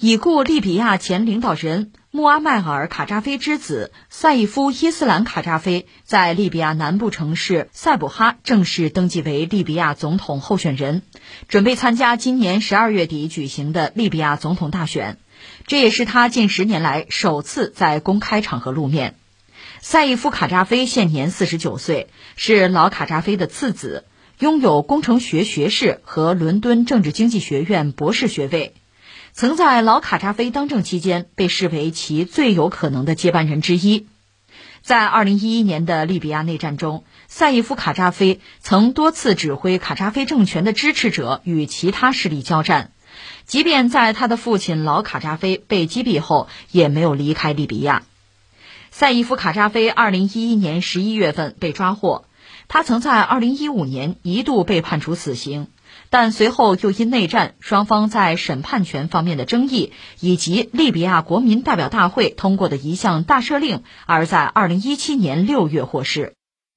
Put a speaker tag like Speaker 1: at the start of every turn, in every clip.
Speaker 1: 已故利比亚前领导人穆阿迈尔·卡扎菲之子赛义夫·伊斯兰·卡扎菲在利比亚南部城市塞卜哈正式登记为利比亚总统候选人，准备参加今年十二月底举行的利比亚总统大选。这也是他近十年来首次在公开场合露面。赛义夫·卡扎菲现年四十九岁，是老卡扎菲的次子，拥有工程学学士和伦敦政治经济学院博士学位。曾在老卡扎菲当政期间被视为其最有可能的接班人之一。在2011年的利比亚内战中，赛义夫·卡扎菲曾多次指挥卡扎菲政权的支持者与其他势力交战，即便在他的父亲老卡扎菲被击毙后，也没有离开利比亚。赛义夫·卡扎菲2011年11月份被抓获，他曾在2015年一度被判处死刑。但随后又因内战、双方在审判权方面的争议，以及利比亚国民代表大会通过的一项大赦令，而在二零一七年六月获释。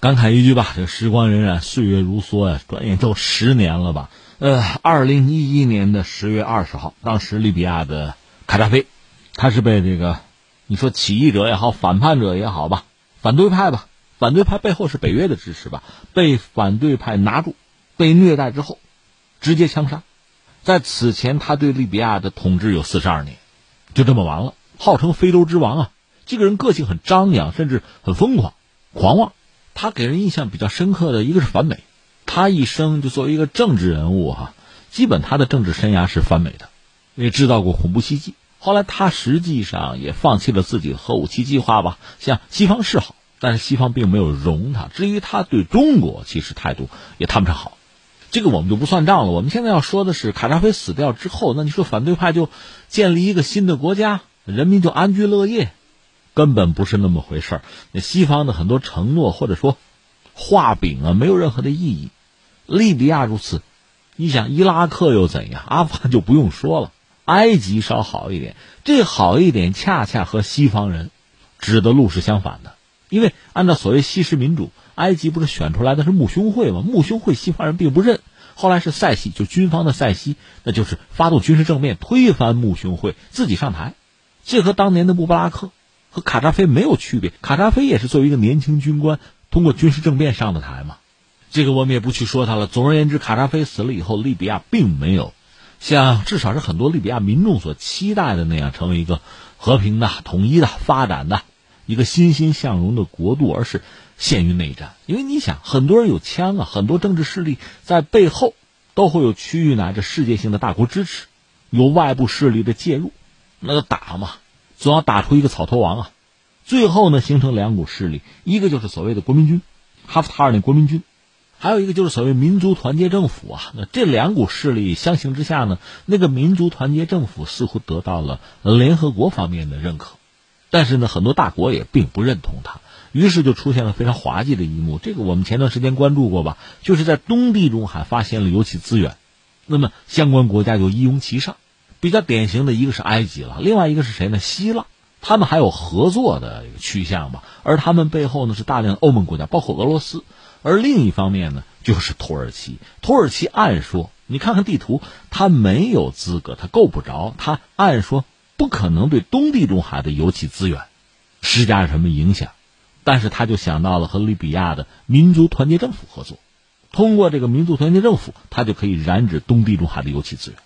Speaker 2: 感慨一句吧，这时光荏苒，岁月如梭呀，转眼都十年了吧？呃，二零一一年的十月二十号，当时利比亚的卡扎菲，他是被这个你说起义者也好，反叛者也好吧，反对派吧，反对派背后是北约的支持吧，被反对派拿住，被虐待之后。直接枪杀，在此前他对利比亚的统治有四十二年，就这么完了。号称非洲之王啊，这个人个性很张扬，甚至很疯狂、狂妄。他给人印象比较深刻的一个是反美，他一生就作为一个政治人物哈，基本他的政治生涯是反美的，也制造过恐怖袭击。后来他实际上也放弃了自己的核武器计划吧，向西方示好，但是西方并没有容他。至于他对中国，其实态度也谈不上好。这个我们就不算账了。我们现在要说的是，卡扎菲死掉之后，那你说反对派就建立一个新的国家，人民就安居乐业，根本不是那么回事儿。那西方的很多承诺或者说画饼啊，没有任何的意义。利比亚如此，你想伊拉克又怎样？阿富汗就不用说了，埃及稍好一点。这好一点，恰恰和西方人指的路是相反的。因为按照所谓西式民主。埃及不是选出来的是穆兄会吗？穆兄会西方人并不认，后来是塞西，就军方的塞西，那就是发动军事政变，推翻穆兄会，自己上台。这和当年的穆巴拉克和卡扎菲没有区别。卡扎菲也是作为一个年轻军官，通过军事政变上的台嘛。这个我们也不去说他了。总而言之，卡扎菲死了以后，利比亚并没有像至少是很多利比亚民众所期待的那样，成为一个和平的、统一的、发展的一个欣欣向荣的国度，而是。陷于内战，因为你想，很多人有枪啊，很多政治势力在背后都会有区域乃至世界性的大国支持，有外部势力的介入，那就打嘛，总要打出一个草头王啊。最后呢，形成两股势力，一个就是所谓的国民军，哈夫塔尔那国民军，还有一个就是所谓民族团结政府啊。那这两股势力相形之下呢，那个民族团结政府似乎得到了联合国方面的认可，但是呢，很多大国也并不认同他。于是就出现了非常滑稽的一幕，这个我们前段时间关注过吧？就是在东地中海发现了油气资源，那么相关国家就一拥其上。比较典型的一个是埃及了，另外一个是谁呢？希腊，他们还有合作的趋向吧？而他们背后呢是大量欧盟国家，包括俄罗斯。而另一方面呢，就是土耳其。土耳其按说，你看看地图，他没有资格，他够不着，他按说不可能对东地中海的油气资源施加什么影响。但是他就想到了和利比亚的民族团结政府合作，通过这个民族团结政府，他就可以染指东地中海的油气资源。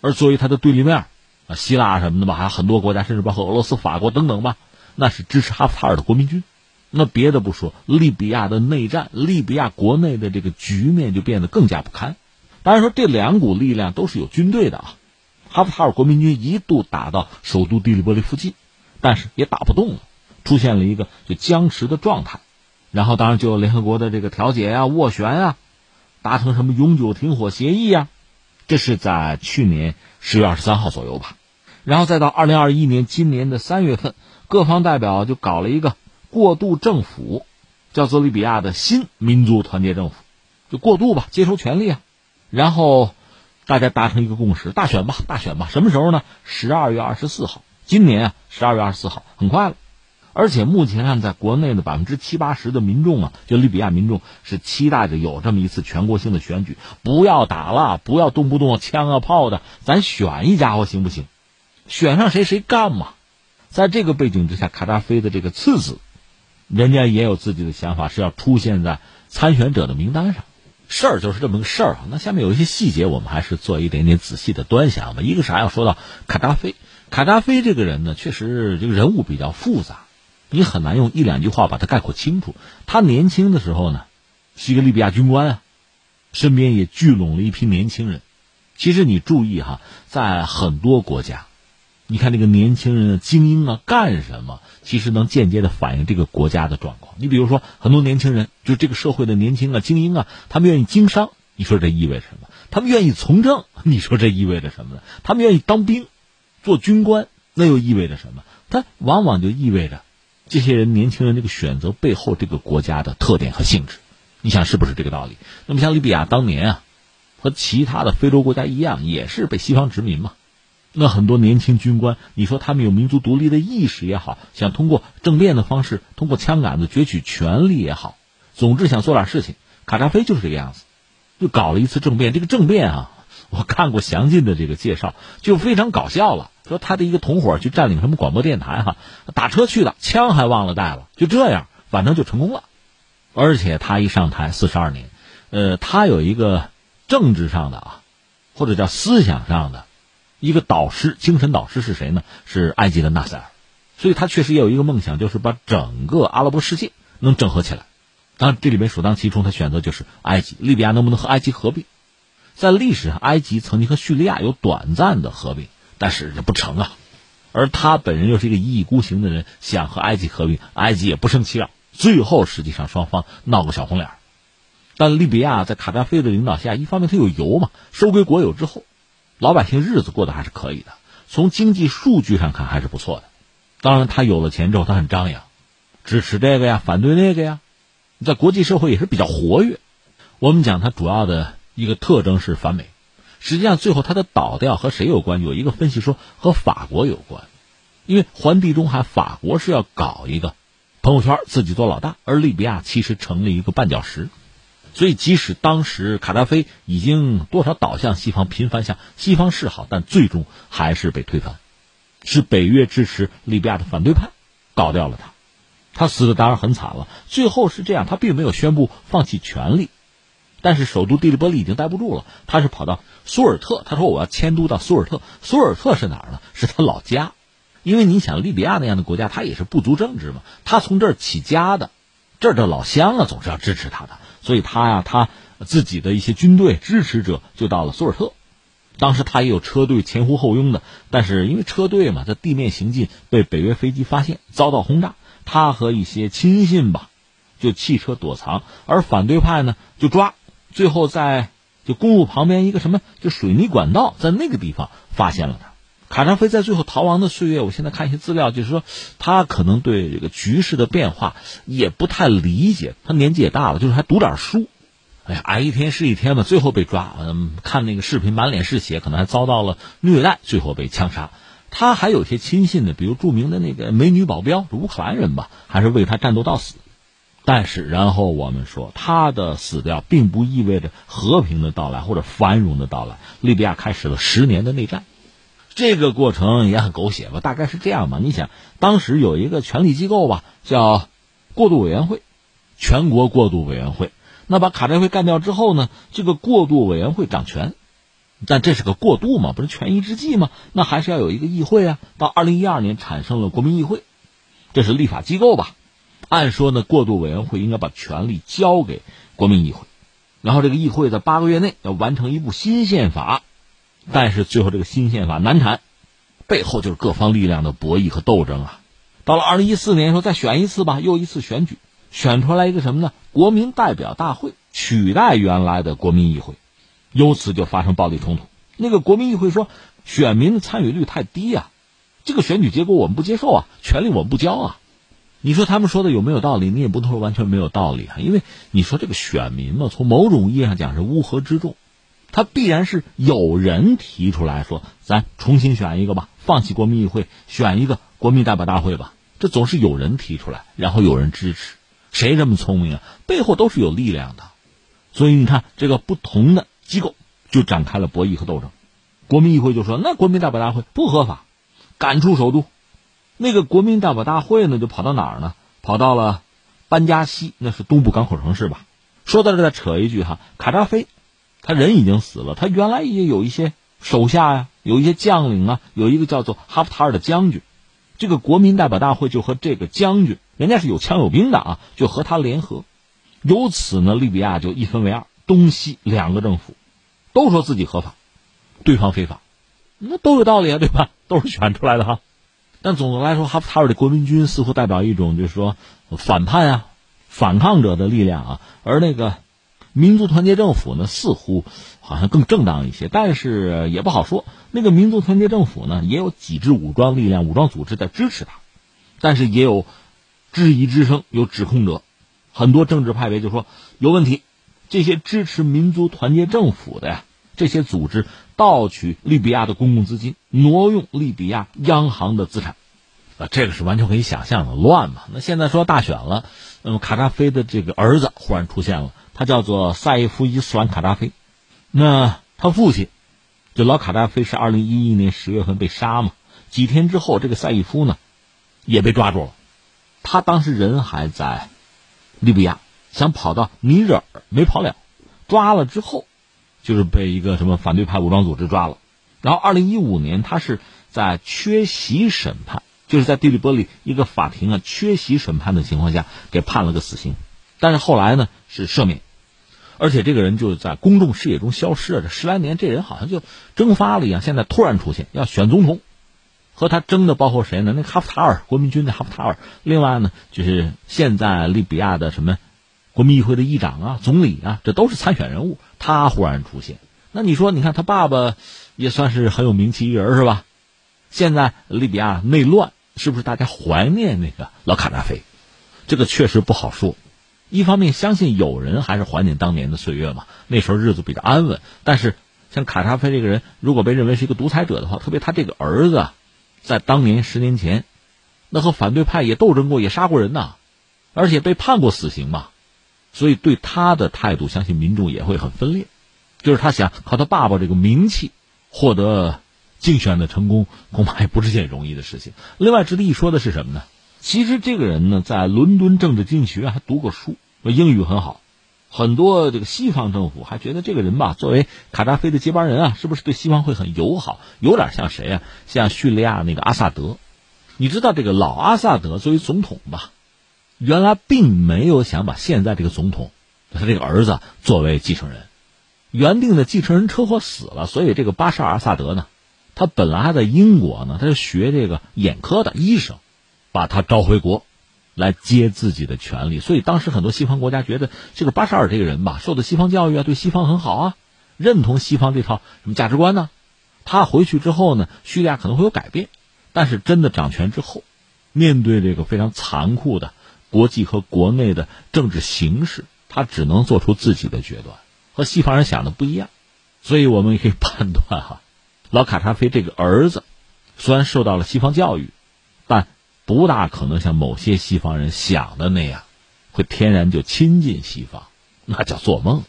Speaker 2: 而作为他的对立面，啊，希腊什么的吧，还有很多国家，甚至包括俄罗斯、法国等等吧，那是支持哈夫塔尔的国民军。那别的不说，利比亚的内战，利比亚国内的这个局面就变得更加不堪。当然说，这两股力量都是有军队的啊。哈夫塔尔国民军一度打到首都蒂利波利附近，但是也打不动了。出现了一个就僵持的状态，然后当然就联合国的这个调解呀、斡旋啊，达成什么永久停火协议啊，这是在去年十月二十三号左右吧，然后再到二零二一年今年的三月份，各方代表就搞了一个过渡政府，叫做利比亚的新民族团结政府，就过渡吧，接收权力啊，然后大家达成一个共识，大选吧，大选吧，什么时候呢？十二月二十四号，今年啊，十二月二十四号，很快了。而且目前看，在国内的百分之七八十的民众啊，就利比亚民众是期待着有这么一次全国性的选举，不要打了，不要动不动枪啊炮的，咱选一家伙行不行？选上谁谁干嘛。在这个背景之下，卡扎菲的这个次子，人家也有自己的想法，是要出现在参选者的名单上。事儿就是这么个事儿啊。那下面有一些细节，我们还是做一点点仔细的端详吧。一个啥要说到卡扎菲，卡扎菲这个人呢，确实这个人物比较复杂，你很难用一两句话把他概括清楚。他年轻的时候呢，是一个利比亚军官啊，身边也聚拢了一批年轻人。其实你注意哈，在很多国家。你看这个年轻人的精英啊，干什么？其实能间接的反映这个国家的状况。你比如说，很多年轻人，就这个社会的年轻啊、精英啊，他们愿意经商，你说这意味着什么？他们愿意从政，你说这意味着什么呢？他们愿意当兵、做军官，那又意味着什么？它往往就意味着，这些人年轻人这个选择背后这个国家的特点和性质。你想是不是这个道理？那么像利比亚当年啊，和其他的非洲国家一样，也是被西方殖民嘛。那很多年轻军官，你说他们有民族独立的意识也好，想通过政变的方式，通过枪杆子攫取权力也好，总之想做点事情。卡扎菲就是这个样子，就搞了一次政变。这个政变啊，我看过详尽的这个介绍，就非常搞笑了。说他的一个同伙去占领什么广播电台哈，打车去的，枪还忘了带了，就这样，反正就成功了。而且他一上台四十二年，呃，他有一个政治上的啊，或者叫思想上的。一个导师，精神导师是谁呢？是埃及的纳赛尔，所以他确实也有一个梦想，就是把整个阿拉伯世界能整合起来。当然，这里面首当其冲，他选择就是埃及。利比亚能不能和埃及合并？在历史上，埃及曾经和叙利亚有短暂的合并，但是这不成啊。而他本人又是一个一意孤行的人，想和埃及合并，埃及也不胜其扰。最后，实际上双方闹个小红脸。但利比亚在卡扎菲的领导下，一方面他有油嘛，收归国有之后。老百姓日子过得还是可以的，从经济数据上看还是不错的。当然，他有了钱之后，他很张扬，支持这个呀，反对那个呀，在国际社会也是比较活跃。我们讲他主要的一个特征是反美，实际上最后他的倒掉和谁有关？有一个分析说和法国有关，因为环地中海，法国是要搞一个朋友圈，自己做老大，而利比亚其实成了一个绊脚石。所以，即使当时卡扎菲已经多少倒向西方，频繁向西方示好，但最终还是被推翻，是北约支持利比亚的反对派搞掉了他。他死的当然很惨了。最后是这样，他并没有宣布放弃权力，但是首都蒂利波利已经待不住了，他是跑到苏尔特。他说：“我要迁都到苏尔特。”苏尔特是哪儿呢？是他老家。因为你想，利比亚那样的国家，他也是部族政治嘛，他从这儿起家的，这儿的老乡啊，总是要支持他的。所以他呀，他自己的一些军队支持者就到了苏尔特，当时他也有车队前呼后拥的，但是因为车队嘛，在地面行进被北约飞机发现，遭到轰炸，他和一些亲信吧，就弃车躲藏，而反对派呢就抓，最后在就公路旁边一个什么就水泥管道，在那个地方发现了他。卡扎菲在最后逃亡的岁月，我现在看一些资料，就是说他可能对这个局势的变化也不太理解。他年纪也大了，就是还读点书。哎呀，挨一天是一天嘛，最后被抓。嗯，看那个视频，满脸是血，可能还遭到了虐待，最后被枪杀。他还有些亲信的，比如著名的那个美女保镖，乌克兰人吧，还是为他战斗到死。但是，然后我们说，他的死掉并不意味着和平的到来或者繁荣的到来。利比亚开始了十年的内战。这个过程也很狗血吧？大概是这样吧。你想，当时有一个权力机构吧，叫过渡委员会，全国过渡委员会。那把卡扎菲干掉之后呢，这个过渡委员会掌权，但这是个过渡嘛，不是权宜之计吗？那还是要有一个议会啊。到二零一二年产生了国民议会，这是立法机构吧？按说呢，过渡委员会应该把权力交给国民议会，然后这个议会在八个月内要完成一部新宪法。但是最后这个新宪法难产，背后就是各方力量的博弈和斗争啊！到了二零一四年，说再选一次吧，又一次选举，选出来一个什么呢？国民代表大会取代原来的国民议会，由此就发生暴力冲突。那个国民议会说，选民的参与率太低呀，这个选举结果我们不接受啊，权力我们不交啊。你说他们说的有没有道理？你也不能说完全没有道理啊，因为你说这个选民嘛，从某种意义上讲是乌合之众。他必然是有人提出来说，咱重新选一个吧，放弃国民议会，选一个国民代表大会吧。这总是有人提出来，然后有人支持。谁这么聪明啊？背后都是有力量的。所以你看，这个不同的机构就展开了博弈和斗争。国民议会就说，那国民代表大会不合法，赶出首都。那个国民代表大会呢，就跑到哪儿呢？跑到了班加西，那是东部港口城市吧。说到这，再扯一句哈，卡扎菲，他人已经死了，他原来也有一些手下呀，有一些将领啊，有一个叫做哈夫塔尔的将军。这个国民代表大会就和这个将军，人家是有枪有兵的啊，就和他联合。由此呢，利比亚就一分为二，东西两个政府都说自己合法，对方非法，那都有道理啊，对吧？都是选出来的哈。但总的来说，哈夫塔尔的国民军似乎代表一种就是说反叛啊、反抗者的力量啊，而那个民族团结政府呢，似乎好像更正当一些。但是也不好说，那个民族团结政府呢，也有几支武装力量、武装组织在支持他，但是也有质疑之声，有指控者。很多政治派别就说有问题，这些支持民族团结政府的呀，这些组织盗取利比亚的公共资金，挪用利比亚央行的资产，啊，这个是完全可以想象的乱嘛。那现在说大选了，那么卡扎菲的这个儿子忽然出现了，他叫做赛义夫伊斯兰卡扎菲，那他父亲就老卡扎菲是二零一一年十月份被杀嘛，几天之后这个赛义夫呢也被抓住了，他当时人还在。利比亚想跑到尼日尔没跑了，抓了之后，就是被一个什么反对派武装组织抓了。然后二零一五年，他是在缺席审判，就是在蒂利波利一个法庭啊缺席审判的情况下给判了个死刑。但是后来呢是赦免，而且这个人就在公众视野中消失了。这十来年，这人好像就蒸发了一样。现在突然出现，要选总统。和他争的包括谁呢？那哈夫塔尔，国民军的哈夫塔尔。另外呢，就是现在利比亚的什么国民议会的议长啊、总理啊，这都是参选人物。他忽然出现，那你说，你看他爸爸也算是很有名气一人是吧？现在利比亚内乱，是不是大家怀念那个老卡扎菲？这个确实不好说。一方面，相信有人还是怀念当年的岁月嘛，那时候日子比较安稳。但是，像卡扎菲这个人，如果被认为是一个独裁者的话，特别他这个儿子。在当年十年前，那和反对派也斗争过，也杀过人呐，而且被判过死刑嘛，所以对他的态度，相信民众也会很分裂。就是他想靠他爸爸这个名气获得竞选的成功，恐怕也不是件容易的事情。另外值得一说的是什么呢？其实这个人呢，在伦敦政治经济学院还读过书，英语很好。很多这个西方政府还觉得这个人吧，作为卡扎菲的接班人啊，是不是对西方会很友好？有点像谁啊？像叙利亚那个阿萨德。你知道这个老阿萨德作为总统吧，原来并没有想把现在这个总统他这个儿子作为继承人。原定的继承人车祸死了，所以这个巴沙尔阿萨德呢，他本来还在英国呢，他是学这个眼科的医生，把他召回国。来接自己的权利，所以当时很多西方国家觉得这个巴沙尔这个人吧，受的西方教育啊，对西方很好啊，认同西方这套什么价值观呢？他回去之后呢，叙利亚可能会有改变，但是真的掌权之后，面对这个非常残酷的国际和国内的政治形势，他只能做出自己的决断，和西方人想的不一样。所以我们可以判断哈，老卡扎菲这个儿子虽然受到了西方教育，但。不大可能像某些西方人想的那样，会天然就亲近西方，那叫做梦。